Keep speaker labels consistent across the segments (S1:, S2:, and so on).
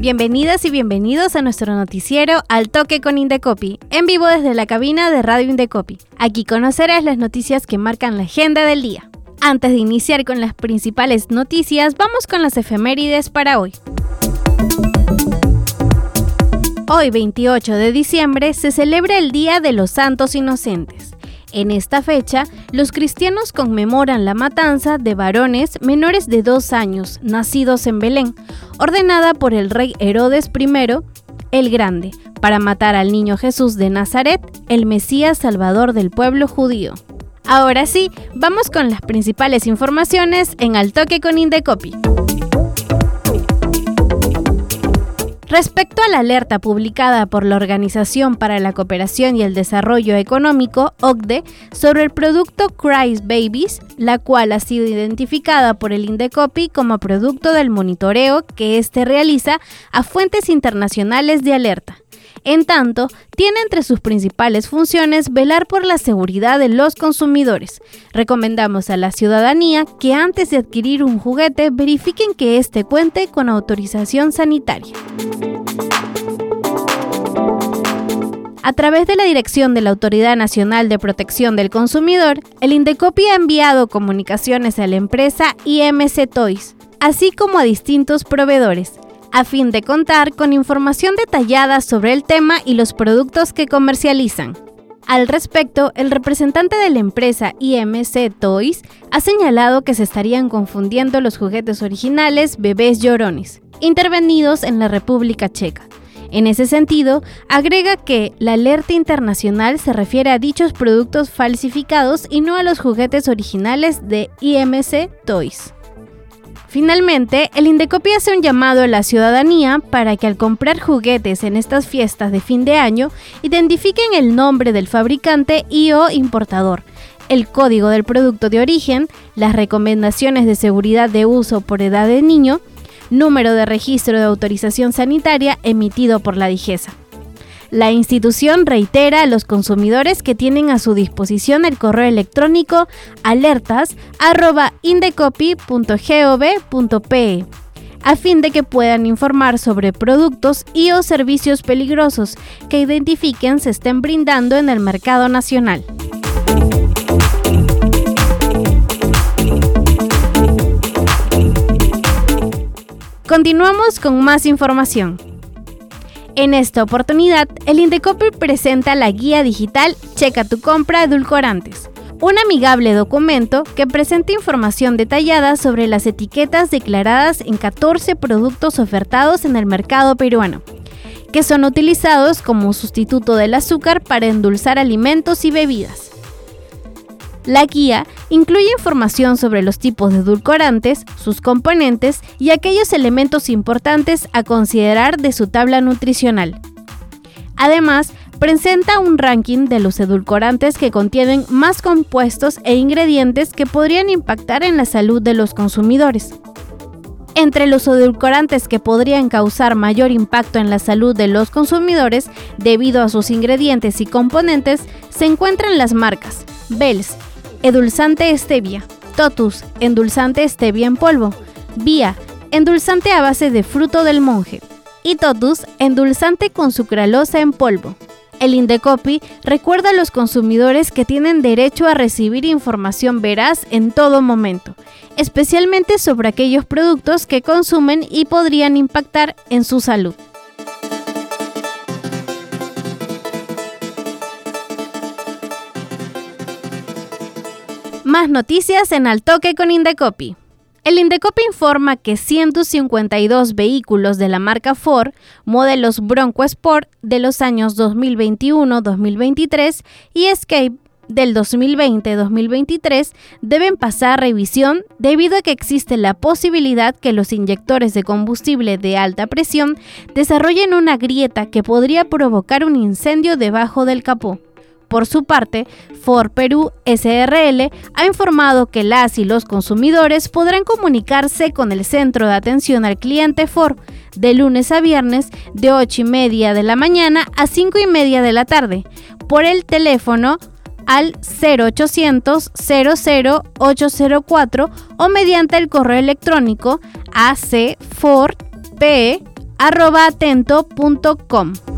S1: Bienvenidas y bienvenidos a nuestro noticiero Al Toque con Indecopi, en vivo desde la cabina de Radio Indecopi. Aquí conocerás las noticias que marcan la agenda del día. Antes de iniciar con las principales noticias, vamos con las efemérides para hoy. Hoy, 28 de diciembre, se celebra el Día de los Santos Inocentes. En esta fecha, los cristianos conmemoran la matanza de varones menores de dos años, nacidos en Belén, ordenada por el rey Herodes I el Grande, para matar al niño Jesús de Nazaret, el Mesías Salvador del pueblo judío. Ahora sí, vamos con las principales informaciones en Al Toque con Indecopi. Respecto a la alerta publicada por la Organización para la Cooperación y el Desarrollo Económico, OCDE, sobre el producto Christ Babies, la cual ha sido identificada por el Indecopi como producto del monitoreo que éste realiza a fuentes internacionales de alerta. En tanto, tiene entre sus principales funciones velar por la seguridad de los consumidores. Recomendamos a la ciudadanía que antes de adquirir un juguete verifiquen que éste cuente con autorización sanitaria. A través de la dirección de la Autoridad Nacional de Protección del Consumidor, el Indecopi ha enviado comunicaciones a la empresa IMC Toys, así como a distintos proveedores, a fin de contar con información detallada sobre el tema y los productos que comercializan. Al respecto, el representante de la empresa IMC Toys ha señalado que se estarían confundiendo los juguetes originales bebés llorones, intervenidos en la República Checa. En ese sentido, agrega que la alerta internacional se refiere a dichos productos falsificados y no a los juguetes originales de IMC Toys. Finalmente, el Indecopi hace un llamado a la ciudadanía para que al comprar juguetes en estas fiestas de fin de año identifiquen el nombre del fabricante y o importador, el código del producto de origen, las recomendaciones de seguridad de uso por edad de niño, número de registro de autorización sanitaria emitido por la DIGESA. La institución reitera a los consumidores que tienen a su disposición el correo electrónico alertas@indecopy.gov.pe a fin de que puedan informar sobre productos y o servicios peligrosos que identifiquen se estén brindando en el mercado nacional. Continuamos con más información. En esta oportunidad, el Indecopi presenta la guía digital Checa tu compra edulcorantes, un amigable documento que presenta información detallada sobre las etiquetas declaradas en 14 productos ofertados en el mercado peruano, que son utilizados como sustituto del azúcar para endulzar alimentos y bebidas. La guía incluye información sobre los tipos de edulcorantes, sus componentes y aquellos elementos importantes a considerar de su tabla nutricional. Además, presenta un ranking de los edulcorantes que contienen más compuestos e ingredientes que podrían impactar en la salud de los consumidores. Entre los edulcorantes que podrían causar mayor impacto en la salud de los consumidores debido a sus ingredientes y componentes se encuentran las marcas Bells, Edulzante stevia. Totus, endulzante stevia en polvo. Vía, endulzante a base de fruto del monje. Y Totus, endulzante con sucralosa en polvo. El Indecopi recuerda a los consumidores que tienen derecho a recibir información veraz en todo momento, especialmente sobre aquellos productos que consumen y podrían impactar en su salud. Más noticias en Al Toque con Indecopi. El Indecopi informa que 152 vehículos de la marca Ford, modelos Bronco Sport de los años 2021-2023 y Escape del 2020-2023 deben pasar revisión debido a que existe la posibilidad que los inyectores de combustible de alta presión desarrollen una grieta que podría provocar un incendio debajo del capó. Por su parte, Ford Perú SRL ha informado que las y los consumidores podrán comunicarse con el Centro de Atención al Cliente Ford de lunes a viernes de 8 y media de la mañana a 5 y media de la tarde por el teléfono al 0800 00804 o mediante el correo electrónico acfordp.atento.com.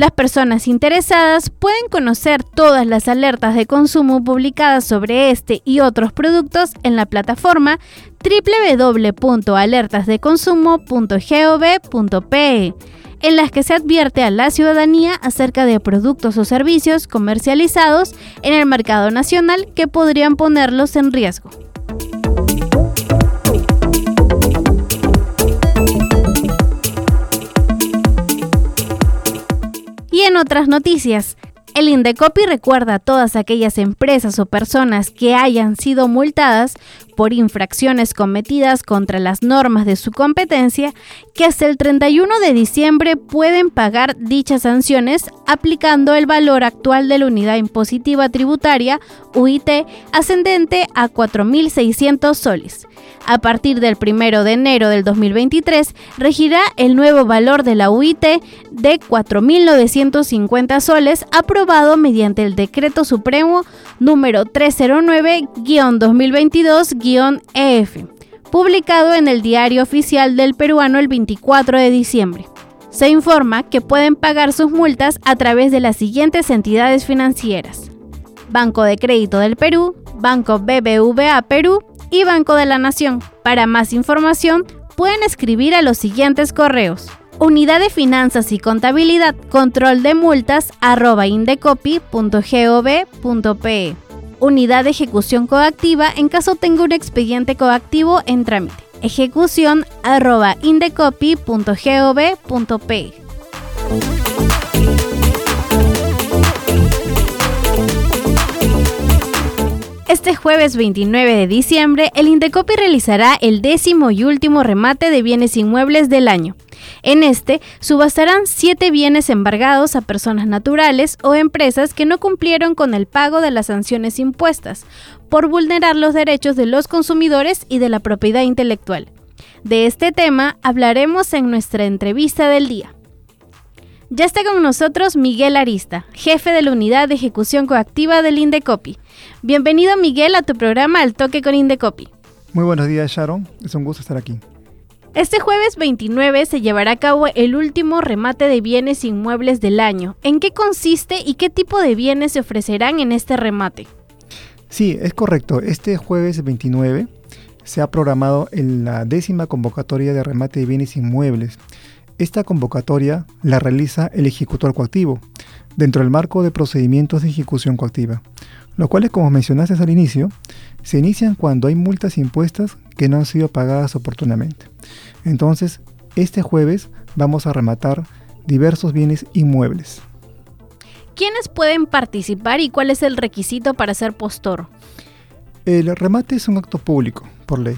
S1: Las personas interesadas pueden conocer todas las alertas de consumo publicadas sobre este y otros productos en la plataforma www.alertasdeconsumo.gov.pe en las que se advierte a la ciudadanía acerca de productos o servicios comercializados en el mercado nacional que podrían ponerlos en riesgo. Otras noticias, el Indecopi recuerda a todas aquellas empresas o personas que hayan sido multadas por infracciones cometidas contra las normas de su competencia que hasta el 31 de diciembre pueden pagar dichas sanciones aplicando el valor actual de la unidad impositiva tributaria UIT ascendente a 4.600 soles. A partir del 1 de enero del 2023 regirá el nuevo valor de la UIT de 4.950 soles aprobado mediante el Decreto Supremo número 309-2022- EF, publicado en el Diario Oficial del Peruano el 24 de diciembre. Se informa que pueden pagar sus multas a través de las siguientes entidades financieras. Banco de Crédito del Perú, Banco BBVA Perú y Banco de la Nación. Para más información, pueden escribir a los siguientes correos. Unidad de Finanzas y Contabilidad, control de multas, arroba indecopy.gov.pe unidad de ejecución coactiva en caso tenga un expediente coactivo en trámite. Ejecución arroba indecopy.gov.p. Este jueves 29 de diciembre, el Indecopi realizará el décimo y último remate de bienes inmuebles del año. En este, subastarán siete bienes embargados a personas naturales o empresas que no cumplieron con el pago de las sanciones impuestas por vulnerar los derechos de los consumidores y de la propiedad intelectual. De este tema hablaremos en nuestra entrevista del día. Ya está con nosotros Miguel Arista, jefe de la unidad de ejecución coactiva del Indecopi. Bienvenido Miguel a tu programa Al Toque con Indecopi.
S2: Muy buenos días Sharon, es un gusto estar aquí.
S1: Este jueves 29 se llevará a cabo el último remate de bienes inmuebles del año. ¿En qué consiste y qué tipo de bienes se ofrecerán en este remate?
S2: Sí, es correcto. Este jueves 29 se ha programado en la décima convocatoria de remate de bienes inmuebles. Esta convocatoria la realiza el ejecutor coactivo, dentro del marco de procedimientos de ejecución coactiva, los cuales, como mencionaste al inicio, se inician cuando hay multas impuestas que no han sido pagadas oportunamente. Entonces, este jueves vamos a rematar diversos bienes inmuebles.
S1: ¿Quiénes pueden participar y cuál es el requisito para ser postor?
S2: El remate es un acto público, por ley.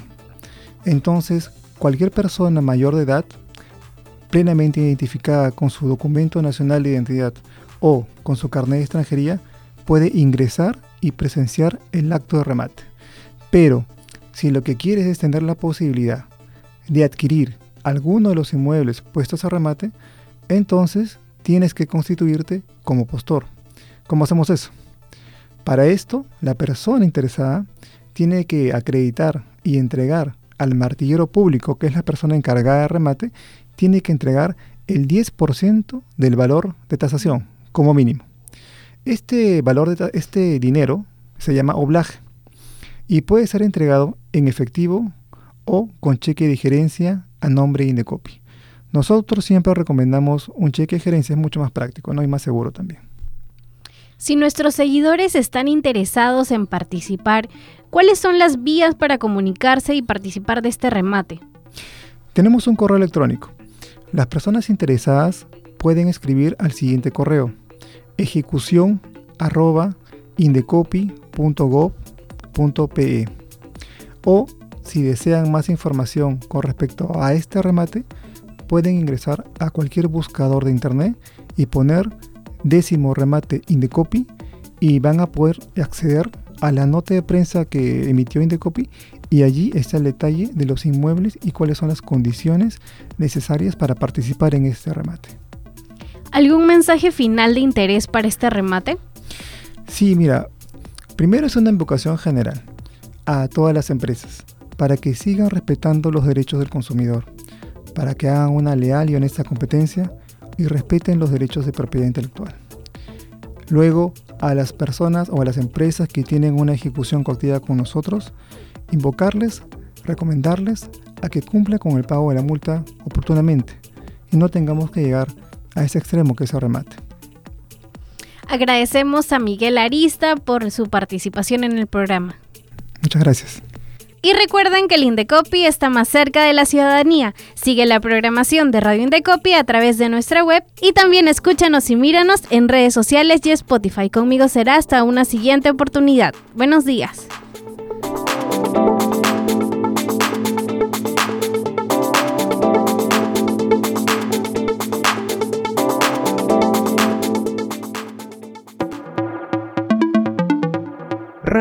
S2: Entonces, cualquier persona mayor de edad, plenamente identificada con su documento nacional de identidad o con su carnet de extranjería, puede ingresar y presenciar el acto de remate. Pero, si lo que quieres es tener la posibilidad de adquirir alguno de los inmuebles puestos a remate, entonces tienes que constituirte como postor. ¿Cómo hacemos eso? Para esto, la persona interesada tiene que acreditar y entregar al martillero público, que es la persona encargada de remate, tiene que entregar el 10% del valor de tasación, como mínimo. Este valor de este dinero se llama oblaje y puede ser entregado en efectivo o con cheque de gerencia a nombre de Indecopi. Nosotros siempre recomendamos un cheque de gerencia, es mucho más práctico, ¿no? y más seguro también.
S1: Si nuestros seguidores están interesados en participar, ¿cuáles son las vías para comunicarse y participar de este remate?
S2: Tenemos un correo electrónico. Las personas interesadas pueden escribir al siguiente correo ejecución arroba indecopi.gov.pe o si desean más información con respecto a este remate, pueden ingresar a cualquier buscador de internet y poner décimo remate Indecopi y van a poder acceder a la nota de prensa que emitió Indecopi y allí está el detalle de los inmuebles y cuáles son las condiciones necesarias para participar en este remate.
S1: ¿Algún mensaje final de interés para este remate?
S2: Sí, mira, primero es una invocación general a todas las empresas para que sigan respetando los derechos del consumidor, para que hagan una leal y honesta competencia y respeten los derechos de propiedad intelectual. Luego, a las personas o a las empresas que tienen una ejecución coactiva con nosotros, invocarles, recomendarles a que cumplan con el pago de la multa oportunamente y no tengamos que llegar a ese extremo que es el remate.
S1: Agradecemos a Miguel Arista por su participación en el programa.
S2: Muchas gracias.
S1: Y recuerden que el Indecopi está más cerca de la ciudadanía. Sigue la programación de Radio Indecopi a través de nuestra web y también escúchanos y míranos en redes sociales y Spotify. Conmigo será hasta una siguiente oportunidad. Buenos días.